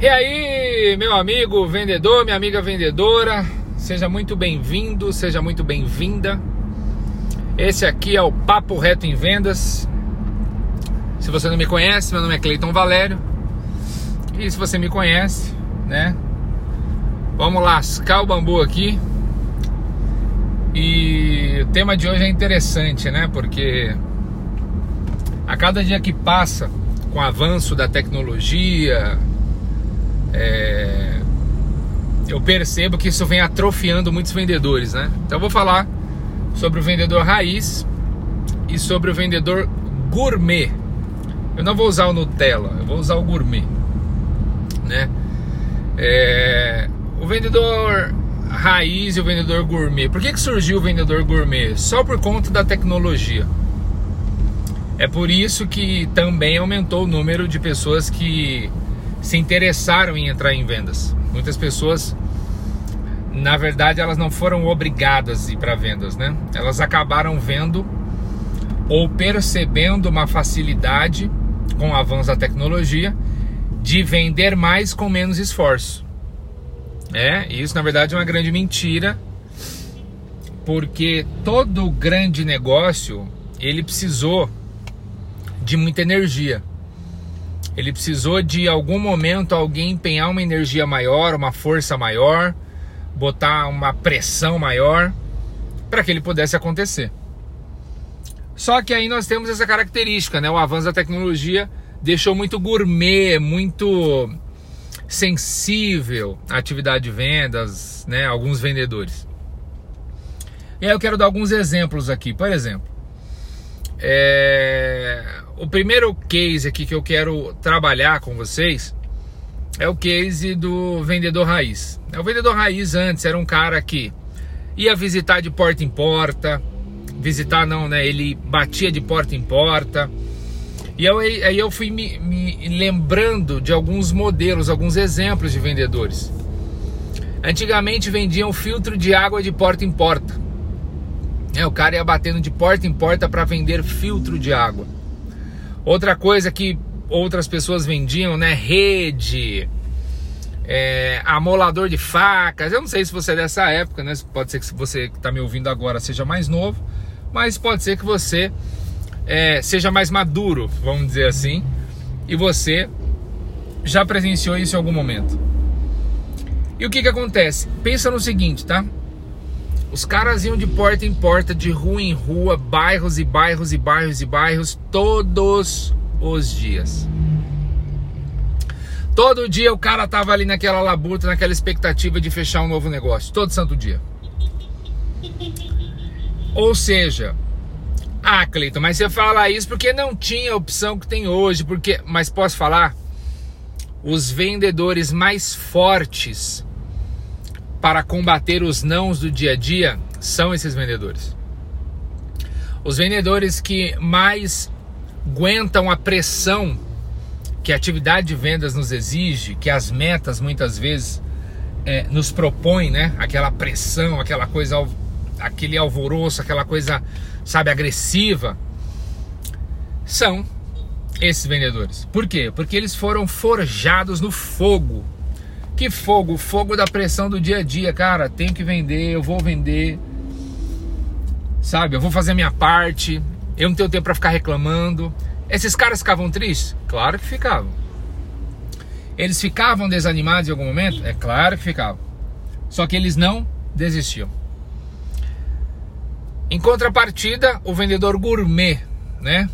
E aí, meu amigo vendedor, minha amiga vendedora, seja muito bem-vindo, seja muito bem-vinda. Esse aqui é o Papo Reto em Vendas. Se você não me conhece, meu nome é Cleiton Valério. E se você me conhece, né? Vamos lascar o bambu aqui. E o tema de hoje é interessante, né? Porque a cada dia que passa, com o avanço da tecnologia, é, eu percebo que isso vem atrofiando muitos vendedores, né? Então eu vou falar sobre o vendedor raiz e sobre o vendedor gourmet. Eu não vou usar o Nutella, eu vou usar o gourmet, né? É, o vendedor raiz e o vendedor gourmet. Por que, que surgiu o vendedor gourmet? Só por conta da tecnologia. É por isso que também aumentou o número de pessoas que se interessaram em entrar em vendas. Muitas pessoas, na verdade, elas não foram obrigadas a ir para vendas, né? Elas acabaram vendo ou percebendo uma facilidade com o avanço da tecnologia de vender mais com menos esforço. É, isso na verdade é uma grande mentira, porque todo grande negócio ele precisou de muita energia. Ele precisou de algum momento alguém empenhar uma energia maior, uma força maior, botar uma pressão maior para que ele pudesse acontecer. Só que aí nós temos essa característica, né? O avanço da tecnologia deixou muito gourmet, muito sensível a atividade de vendas, né? Alguns vendedores. E aí eu quero dar alguns exemplos aqui. Por exemplo, é o primeiro case aqui que eu quero trabalhar com vocês é o case do vendedor raiz. O vendedor raiz antes era um cara que ia visitar de porta em porta, visitar não, né? Ele batia de porta em porta. E eu, aí eu fui me, me lembrando de alguns modelos, alguns exemplos de vendedores. Antigamente vendiam filtro de água de porta em porta. É, o cara ia batendo de porta em porta para vender filtro de água. Outra coisa que outras pessoas vendiam, né? Rede, é, amolador de facas. Eu não sei se você é dessa época, né? Pode ser que você que está me ouvindo agora seja mais novo, mas pode ser que você é, seja mais maduro, vamos dizer assim, e você já presenciou isso em algum momento. E o que que acontece? Pensa no seguinte, tá? Os caras iam de porta em porta, de rua em rua, bairros e bairros e bairros e bairros, todos os dias. Todo dia o cara tava ali naquela labuta, naquela expectativa de fechar um novo negócio, todo santo dia. Ou seja, ah, Cleiton, mas você fala isso porque não tinha a opção que tem hoje, porque, mas posso falar, os vendedores mais fortes para combater os nãos do dia a dia são esses vendedores. Os vendedores que mais aguentam a pressão que a atividade de vendas nos exige, que as metas muitas vezes é, nos propõem, né? Aquela pressão, aquela coisa, aquele alvoroço, aquela coisa, sabe, agressiva, são esses vendedores. Por quê? Porque eles foram forjados no fogo que fogo? Fogo da pressão do dia a dia, cara. Tenho que vender, eu vou vender. Sabe? Eu vou fazer a minha parte. Eu não tenho tempo para ficar reclamando. Esses caras ficavam tristes? Claro que ficavam. Eles ficavam desanimados em algum momento? É claro que ficavam. Só que eles não desistiam. Em contrapartida, o vendedor gourmet, né?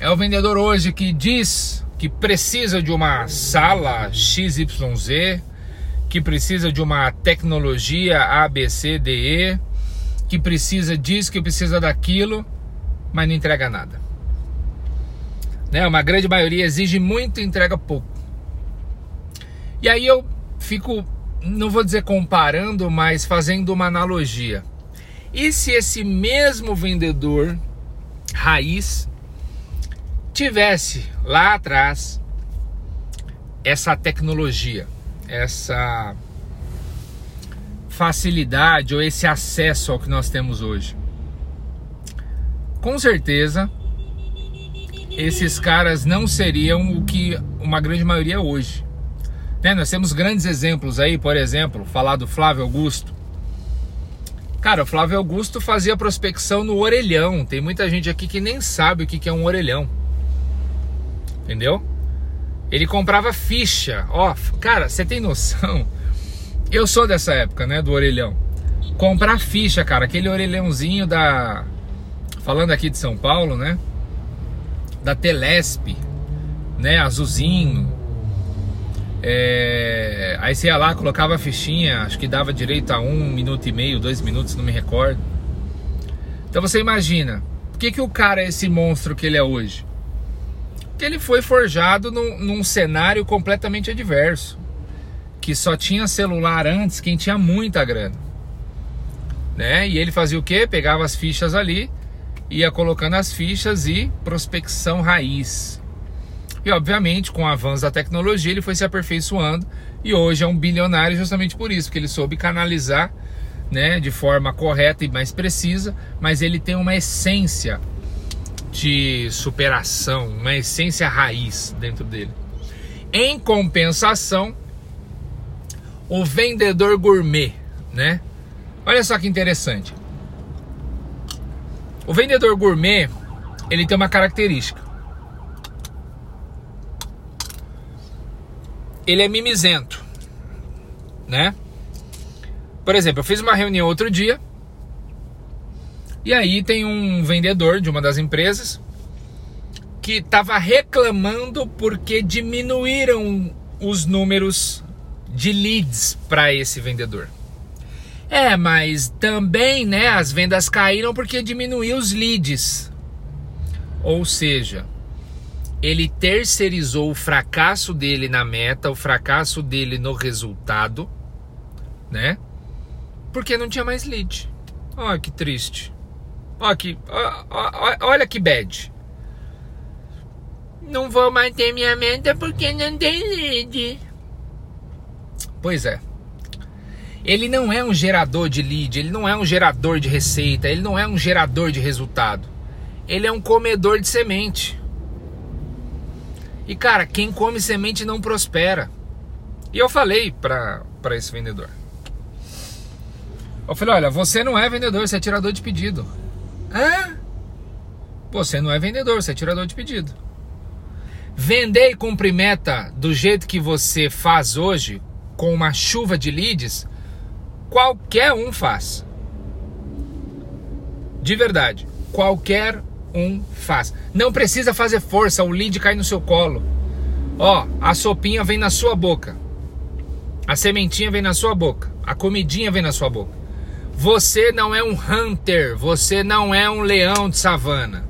É o vendedor hoje que diz que precisa de uma sala XYZ, que precisa de uma tecnologia ABCDE, que precisa disso, que precisa daquilo, mas não entrega nada. Né? Uma grande maioria exige muito e entrega pouco. E aí eu fico, não vou dizer comparando, mas fazendo uma analogia. E se esse mesmo vendedor raiz tivesse lá atrás essa tecnologia, essa facilidade ou esse acesso ao que nós temos hoje. Com certeza, esses caras não seriam o que uma grande maioria é hoje. Né? Nós temos grandes exemplos aí, por exemplo, falar do Flávio Augusto. Cara, o Flávio Augusto fazia prospecção no orelhão. Tem muita gente aqui que nem sabe o que é um orelhão. Entendeu? Ele comprava ficha. Ó, cara, você tem noção? Eu sou dessa época, né, do orelhão. Comprar ficha, cara, aquele orelhãozinho da falando aqui de São Paulo, né? Da Telesp, né, azulzinho. É... Aí você ia lá, colocava a fichinha, acho que dava direito a um minuto e meio, dois minutos, não me recordo. Então você imagina, por que, que o cara é esse monstro que ele é hoje? Que ele foi forjado num, num cenário completamente adverso. Que só tinha celular antes quem tinha muita grana. Né? E ele fazia o que? Pegava as fichas ali, ia colocando as fichas e prospecção raiz. E obviamente, com o avanço da tecnologia, ele foi se aperfeiçoando e hoje é um bilionário justamente por isso, que ele soube canalizar né, de forma correta e mais precisa, mas ele tem uma essência de superação, uma essência raiz dentro dele. Em compensação, o vendedor gourmet, né? Olha só que interessante. O vendedor gourmet, ele tem uma característica. Ele é mimizento, né? Por exemplo, eu fiz uma reunião outro dia e aí tem um vendedor de uma das empresas que estava reclamando porque diminuíram os números de leads para esse vendedor. É, mas também, né, as vendas caíram porque diminuiu os leads. Ou seja, ele terceirizou o fracasso dele na meta, o fracasso dele no resultado, né? Porque não tinha mais lead. Olha que triste. Que, olha que bad. Não vou manter minha meta porque não tem lead. Pois é. Ele não é um gerador de lead, ele não é um gerador de receita, ele não é um gerador de resultado. Ele é um comedor de semente. E cara, quem come semente não prospera. E eu falei para esse vendedor. Eu falei: olha, você não é vendedor, você é tirador de pedido. Hã? Você não é vendedor, você é tirador de pedido. Vender e cumprir meta do jeito que você faz hoje, com uma chuva de leads, qualquer um faz. De verdade, qualquer um faz. Não precisa fazer força, o lead cai no seu colo. Ó, a sopinha vem na sua boca. A sementinha vem na sua boca. A comidinha vem na sua boca. Você não é um hunter, você não é um leão de savana.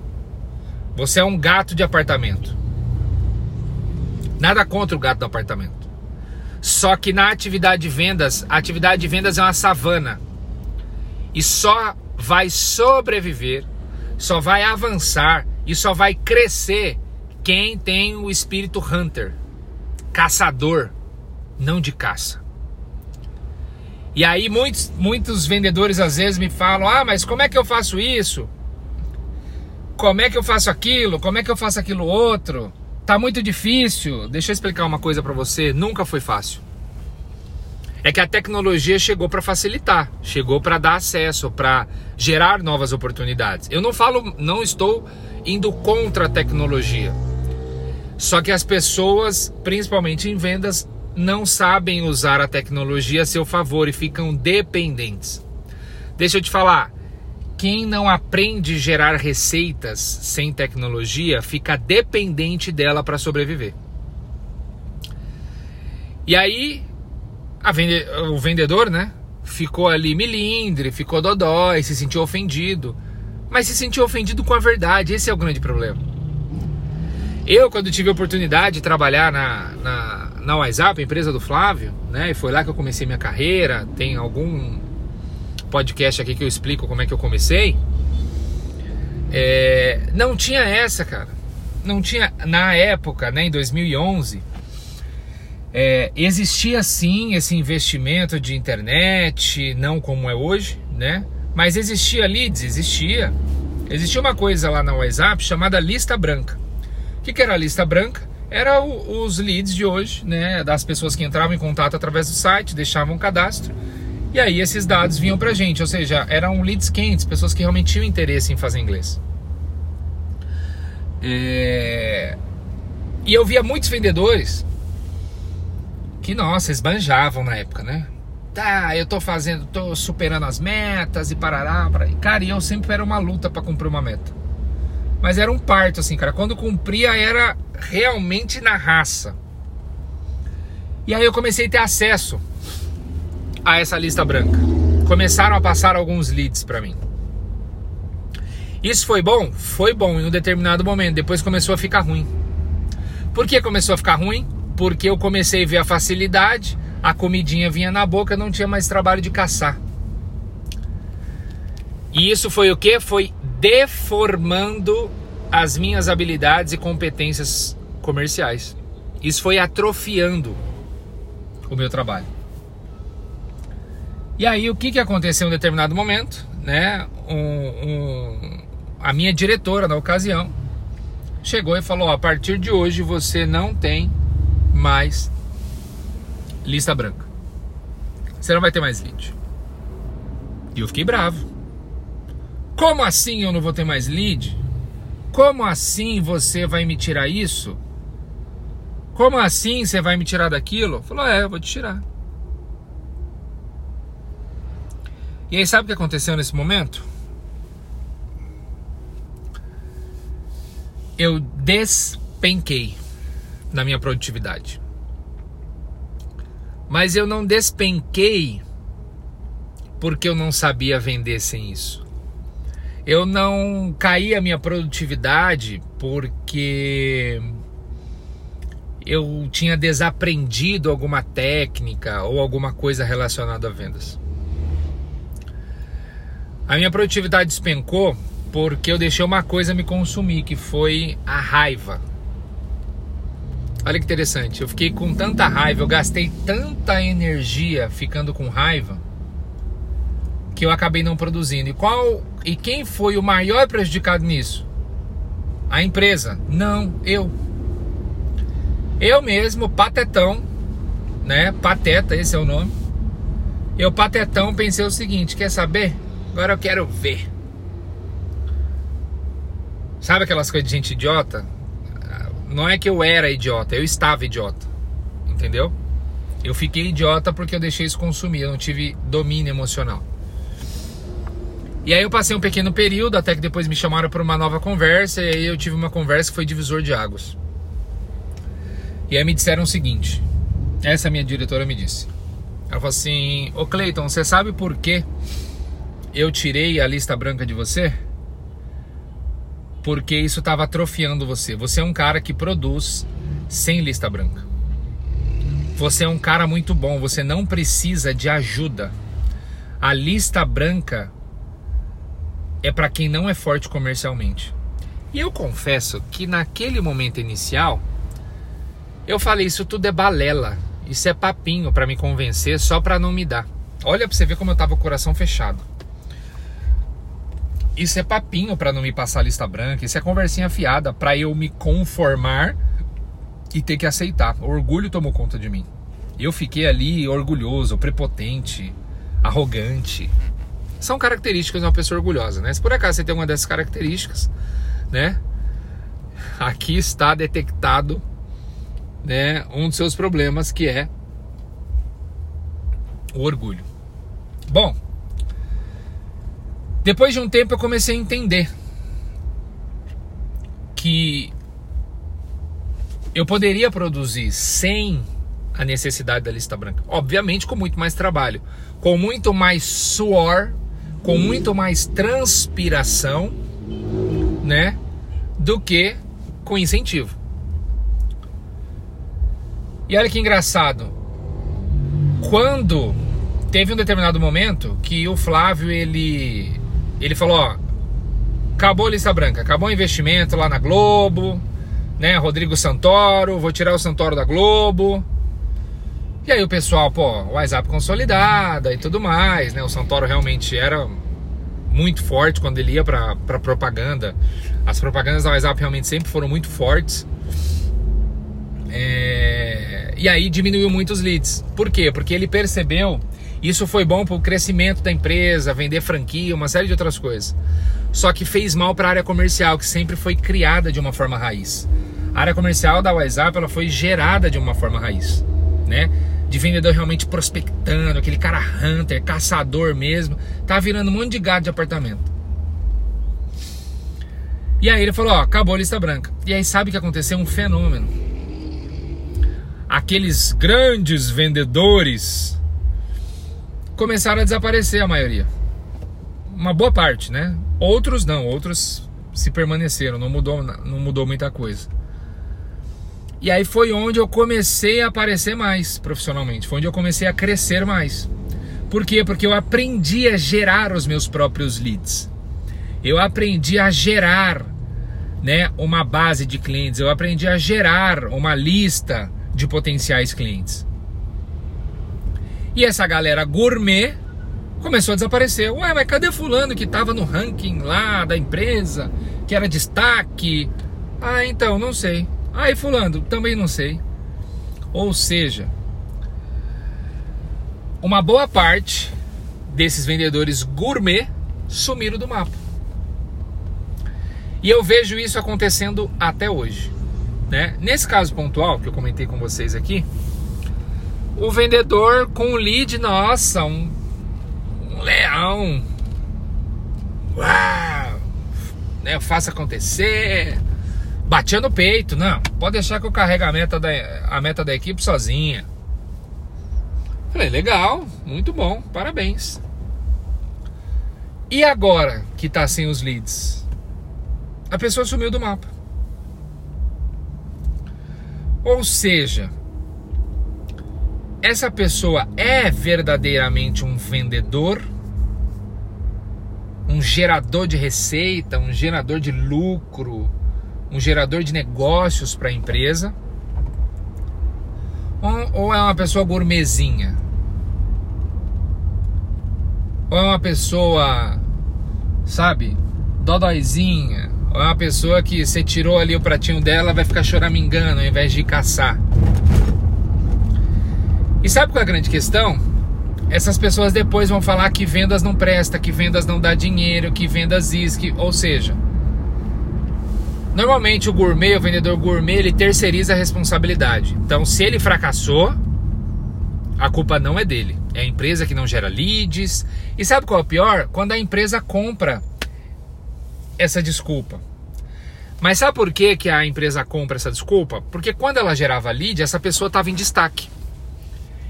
Você é um gato de apartamento. Nada contra o gato do apartamento. Só que na atividade de vendas, a atividade de vendas é uma savana. E só vai sobreviver, só vai avançar e só vai crescer quem tem o espírito hunter, caçador, não de caça. E aí muitos, muitos vendedores às vezes me falam: "Ah, mas como é que eu faço isso? Como é que eu faço aquilo? Como é que eu faço aquilo outro? Tá muito difícil". Deixa eu explicar uma coisa para você, nunca foi fácil. É que a tecnologia chegou para facilitar, chegou para dar acesso, para gerar novas oportunidades. Eu não falo, não estou indo contra a tecnologia. Só que as pessoas, principalmente em vendas, não sabem usar a tecnologia a seu favor e ficam dependentes. Deixa eu te falar, quem não aprende a gerar receitas sem tecnologia fica dependente dela para sobreviver. E aí, vende... o vendedor, né? Ficou ali milindre, ficou dodói, se sentiu ofendido. Mas se sentiu ofendido com a verdade, esse é o grande problema. Eu, quando tive a oportunidade de trabalhar na, na, na WhatsApp, empresa do Flávio, né? E foi lá que eu comecei minha carreira. Tem algum podcast aqui que eu explico como é que eu comecei. É, não tinha essa, cara. Não tinha, na época, né, em 2011, é, existia sim esse investimento de internet, não como é hoje, né? Mas existia leads, existia. Existia uma coisa lá na WhatsApp chamada lista branca que, que era a lista branca? Era o, os leads de hoje, né, das pessoas que entravam em contato através do site, deixavam cadastro e aí esses dados vinham pra gente, ou seja, eram leads quentes, pessoas que realmente tinham interesse em fazer inglês. É... E eu via muitos vendedores que, nossa, esbanjavam na época, né? Tá, eu tô fazendo, tô superando as metas e parará, parará. Cara, e eu sempre era uma luta para cumprir uma meta. Mas era um parto, assim, cara. Quando cumpria, era realmente na raça. E aí eu comecei a ter acesso a essa lista branca. Começaram a passar alguns leads para mim. Isso foi bom? Foi bom em um determinado momento. Depois começou a ficar ruim. Por que começou a ficar ruim? Porque eu comecei a ver a facilidade, a comidinha vinha na boca, não tinha mais trabalho de caçar. E isso foi o que? Foi deformando as minhas habilidades e competências comerciais. Isso foi atrofiando o meu trabalho. E aí o que, que aconteceu em um determinado momento, né? Um, um, a minha diretora na ocasião chegou e falou: a partir de hoje você não tem mais lista branca. Você não vai ter mais lead. E eu fiquei bravo. Como assim eu não vou ter mais lead? Como assim você vai me tirar isso? Como assim você vai me tirar daquilo? Falou: é, eu vou te tirar. E aí, sabe o que aconteceu nesse momento? Eu despenquei na minha produtividade. Mas eu não despenquei porque eu não sabia vender sem isso. Eu não caí a minha produtividade porque eu tinha desaprendido alguma técnica ou alguma coisa relacionada a vendas. A minha produtividade despencou porque eu deixei uma coisa me consumir, que foi a raiva. Olha que interessante, eu fiquei com tanta raiva, eu gastei tanta energia ficando com raiva que eu acabei não produzindo. E qual e quem foi o maior prejudicado nisso? A empresa? Não, eu. Eu mesmo, patetão, né? Pateta, esse é o nome. Eu patetão pensei o seguinte, quer saber? Agora eu quero ver. Sabe aquelas coisas de gente idiota? Não é que eu era idiota, eu estava idiota. Entendeu? Eu fiquei idiota porque eu deixei isso consumir, eu não tive domínio emocional. E aí eu passei um pequeno período, até que depois me chamaram para uma nova conversa, e aí eu tive uma conversa que foi divisor de águas. E aí me disseram o seguinte, essa minha diretora me disse. Ela falou assim, ô Cleiton, você sabe por quê eu tirei a lista branca de você porque isso estava atrofiando você. Você é um cara que produz sem lista branca. Você é um cara muito bom, você não precisa de ajuda. A lista branca é para quem não é forte comercialmente. E eu confesso que naquele momento inicial eu falei isso tudo é balela, isso é papinho para me convencer só para não me dar. Olha para você ver como eu tava com o coração fechado. Isso é papinho para não me passar a lista branca, isso é conversinha fiada para eu me conformar e ter que aceitar. O orgulho tomou conta de mim. Eu fiquei ali orgulhoso, prepotente, arrogante. São características de uma pessoa orgulhosa, né? Se por acaso você tem uma dessas características, né? Aqui está detectado, né, um dos seus problemas que é o orgulho. Bom, depois de um tempo eu comecei a entender que eu poderia produzir sem a necessidade da lista branca. Obviamente com muito mais trabalho, com muito mais suor, com muito mais transpiração, né, do que com incentivo. E olha que engraçado. Quando teve um determinado momento que o Flávio ele ele falou, ó, acabou a lista branca, acabou o investimento lá na Globo, né? Rodrigo Santoro, vou tirar o Santoro da Globo. E aí o pessoal, pô, WhatsApp consolidada e tudo mais, né? O Santoro realmente era muito forte quando ele ia para propaganda. As propagandas da WhatsApp realmente sempre foram muito fortes. É... E aí diminuiu muito os leads. Por quê? Porque ele percebeu isso foi bom para o crescimento da empresa, vender franquia, uma série de outras coisas. Só que fez mal para a área comercial, que sempre foi criada de uma forma raiz. A área comercial da WhatsApp ela foi gerada de uma forma raiz, né? De vendedor realmente prospectando, aquele cara hunter, caçador mesmo, tá virando um monte de gado de apartamento. E aí ele falou, ó, acabou a lista branca. E aí sabe o que aconteceu? Um fenômeno. Aqueles grandes vendedores começaram a desaparecer a maioria. Uma boa parte, né? Outros não, outros se permaneceram, não mudou, não mudou muita coisa. E aí foi onde eu comecei a aparecer mais profissionalmente, foi onde eu comecei a crescer mais. Por quê? Porque eu aprendi a gerar os meus próprios leads. Eu aprendi a gerar, né, uma base de clientes, eu aprendi a gerar uma lista de potenciais clientes. E essa galera gourmet começou a desaparecer. Ué, mas cadê fulano que estava no ranking lá da empresa, que era destaque? Ah, então, não sei. E fulano, também não sei. Ou seja, uma boa parte desses vendedores gourmet sumiram do mapa. E eu vejo isso acontecendo até hoje. Né? Nesse caso pontual que eu comentei com vocês aqui, o vendedor com o lead, nossa, um, um leão. Uau! Né, faça acontecer. Batia no peito, não. Pode deixar que eu carrego a meta da, a meta da equipe sozinha. Falei, legal, muito bom, parabéns. E agora que tá sem os leads? A pessoa sumiu do mapa. Ou seja, essa pessoa é verdadeiramente um vendedor, um gerador de receita, um gerador de lucro, um gerador de negócios para a empresa? Ou, é uma pessoa gourmetzinha? Ou é uma pessoa, sabe, dodóizinha? Ou é uma pessoa que você tirou ali o pratinho dela, vai ficar choramingando ao invés de caçar? E sabe qual é a grande questão? Essas pessoas depois vão falar que vendas não presta, que vendas não dá dinheiro, que vendas isso, que, ou seja, normalmente o gourmet, o vendedor gourmet, ele terceiriza a responsabilidade. Então, se ele fracassou, a culpa não é dele, é a empresa que não gera leads. E sabe qual é o pior? Quando a empresa compra essa desculpa. Mas sabe por que, que a empresa compra essa desculpa? Porque quando ela gerava lead, essa pessoa estava em destaque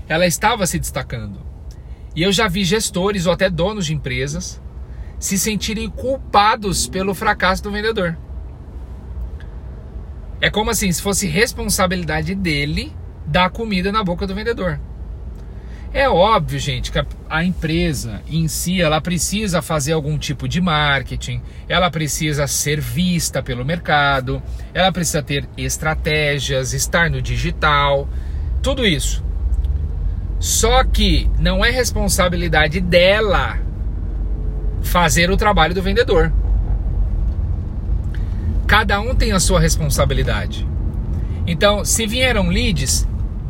ela estava se destacando. E eu já vi gestores ou até donos de empresas se sentirem culpados pelo fracasso do vendedor. É como assim, se fosse responsabilidade dele dar comida na boca do vendedor. É óbvio, gente, que a, empresa em si ela precisa fazer algum tipo de marketing, ela precisa ser vista pelo mercado, ela precisa ter estratégias, estar no digital, tudo isso. Só que não é responsabilidade dela fazer o trabalho do vendedor. Cada um tem a sua responsabilidade. Então, se vieram leads,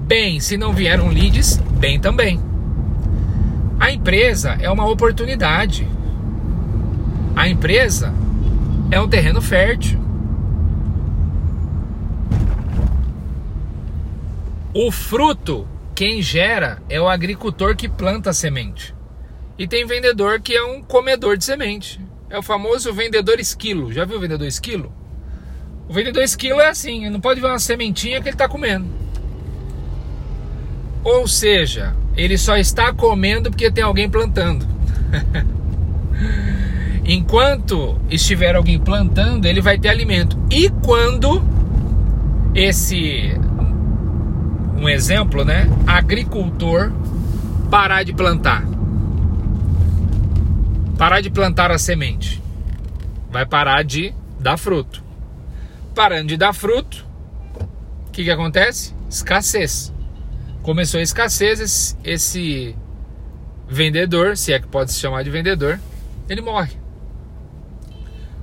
bem. Se não vieram leads, bem também. A empresa é uma oportunidade. A empresa é um terreno fértil. O fruto quem gera é o agricultor que planta a semente. E tem vendedor que é um comedor de semente. É o famoso vendedor esquilo. Já viu o vendedor esquilo? O vendedor esquilo é assim, não pode ver uma sementinha que ele está comendo. Ou seja, ele só está comendo porque tem alguém plantando. Enquanto estiver alguém plantando, ele vai ter alimento. E quando esse um exemplo, né? Agricultor parar de plantar. Parar de plantar a semente. Vai parar de dar fruto. Parando de dar fruto, o que, que acontece? Escassez. Começou a escassez, esse, esse vendedor, se é que pode se chamar de vendedor, ele morre.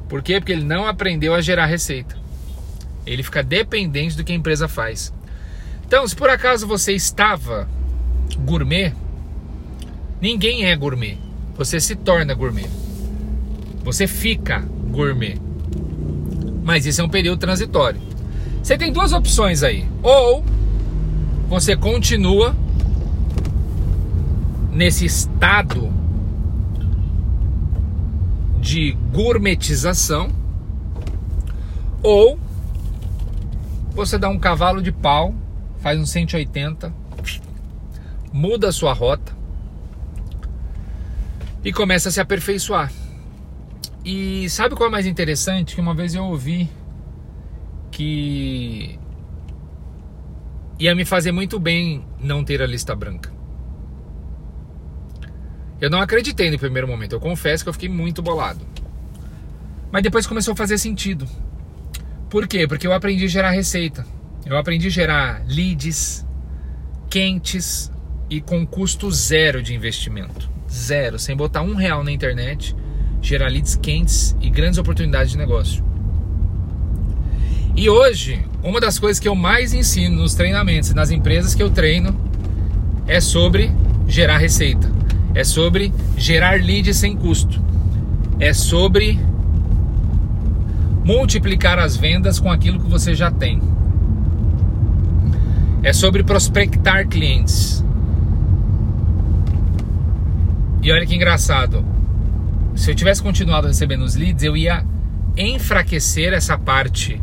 Por quê? Porque ele não aprendeu a gerar receita. Ele fica dependente do que a empresa faz. Então, se por acaso você estava gourmet, ninguém é gourmet. Você se torna gourmet. Você fica gourmet. Mas isso é um período transitório. Você tem duas opções aí. Ou você continua nesse estado de gourmetização, ou você dá um cavalo de pau, faz um 180, muda a sua rota e começa a se aperfeiçoar. E sabe qual é mais interessante? Que uma vez eu ouvi que ia me fazer muito bem não ter a lista branca. Eu não acreditei no primeiro momento, eu confesso que eu fiquei muito bolado. Mas depois começou a fazer sentido. Por quê? Porque eu aprendi a gerar receita. Eu aprendi a gerar leads quentes e com custo zero de investimento. Zero, sem botar um real na internet, gerar leads quentes e grandes oportunidades de negócio. E hoje, uma das coisas que eu mais ensino nos treinamentos e nas empresas que eu treino é sobre gerar receita, é sobre gerar leads sem custo, é sobre multiplicar as vendas com aquilo que você já tem, é sobre prospectar clientes. E olha que engraçado, se eu tivesse continuado recebendo os leads, eu ia enfraquecer essa parte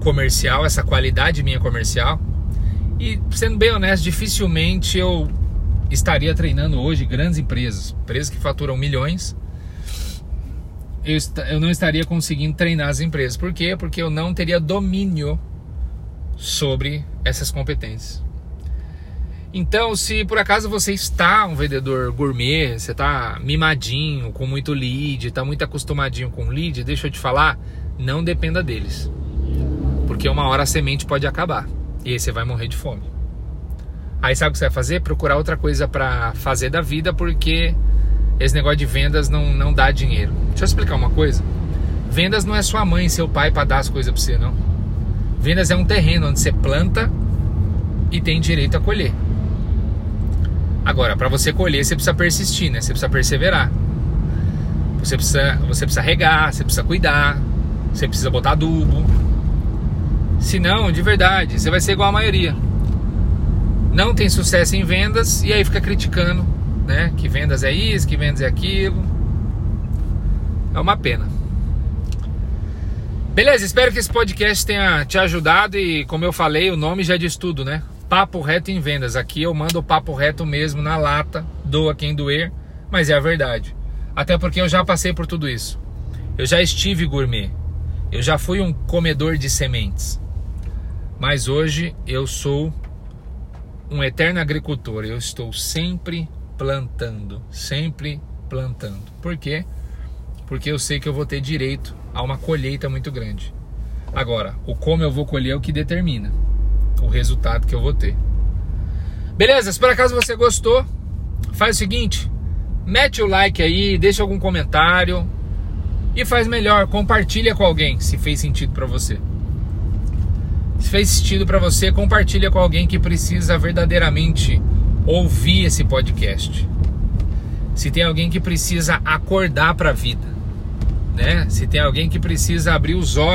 comercial, essa qualidade minha comercial. E sendo bem honesto, dificilmente eu estaria treinando hoje grandes empresas, empresas que faturam milhões. Eu, eu não estaria conseguindo treinar as empresas. Por quê? Porque eu não teria domínio sobre essas competências. Então, se por acaso você está um vendedor gourmet, você está mimadinho, com muito lead, está muito acostumadinho com lead, deixa eu te falar, não dependa deles. Porque uma hora a semente pode acabar e aí você vai morrer de fome. Aí sabe o que você vai fazer? Procurar outra coisa para fazer da vida, porque esse negócio de vendas não, não dá dinheiro. Deixa eu explicar uma coisa. Vendas não é sua mãe e seu pai para dar as coisas para você, não. Vendas é um terreno onde você planta e tem direito a colher. Agora, para você colher, você precisa persistir, né? Você precisa perseverar. Você precisa, você precisa regar, você precisa cuidar, você precisa botar adubo, se não, de verdade, você vai ser igual a maioria. Não tem sucesso em vendas e aí fica criticando, né? Que vendas é isso, que vendas é aquilo. É uma pena. Beleza, espero que esse podcast tenha te ajudado e, como eu falei, o nome já diz tudo, né? Papo reto em vendas. Aqui eu mando o papo reto mesmo na lata, doa quem doer, mas é a verdade. Até porque eu já passei por tudo isso. Eu já estive gourmet. Eu já fui um comedor de sementes. Mas hoje eu sou um eterno agricultor. Eu estou sempre plantando, sempre plantando. Por quê? Porque eu sei que eu vou ter direito a uma colheita muito grande. Agora, o como eu vou colher é o que determina o resultado que eu vou ter. Beleza? Se por acaso você gostou, faz o seguinte: mete o like aí, deixa algum comentário e faz melhor, compartilha com alguém se fez sentido para você. Se fez sentido para você, compartilha com alguém que precisa verdadeiramente ouvir esse podcast. Se tem alguém que precisa acordar para a vida, né? Se tem alguém que precisa abrir os olhos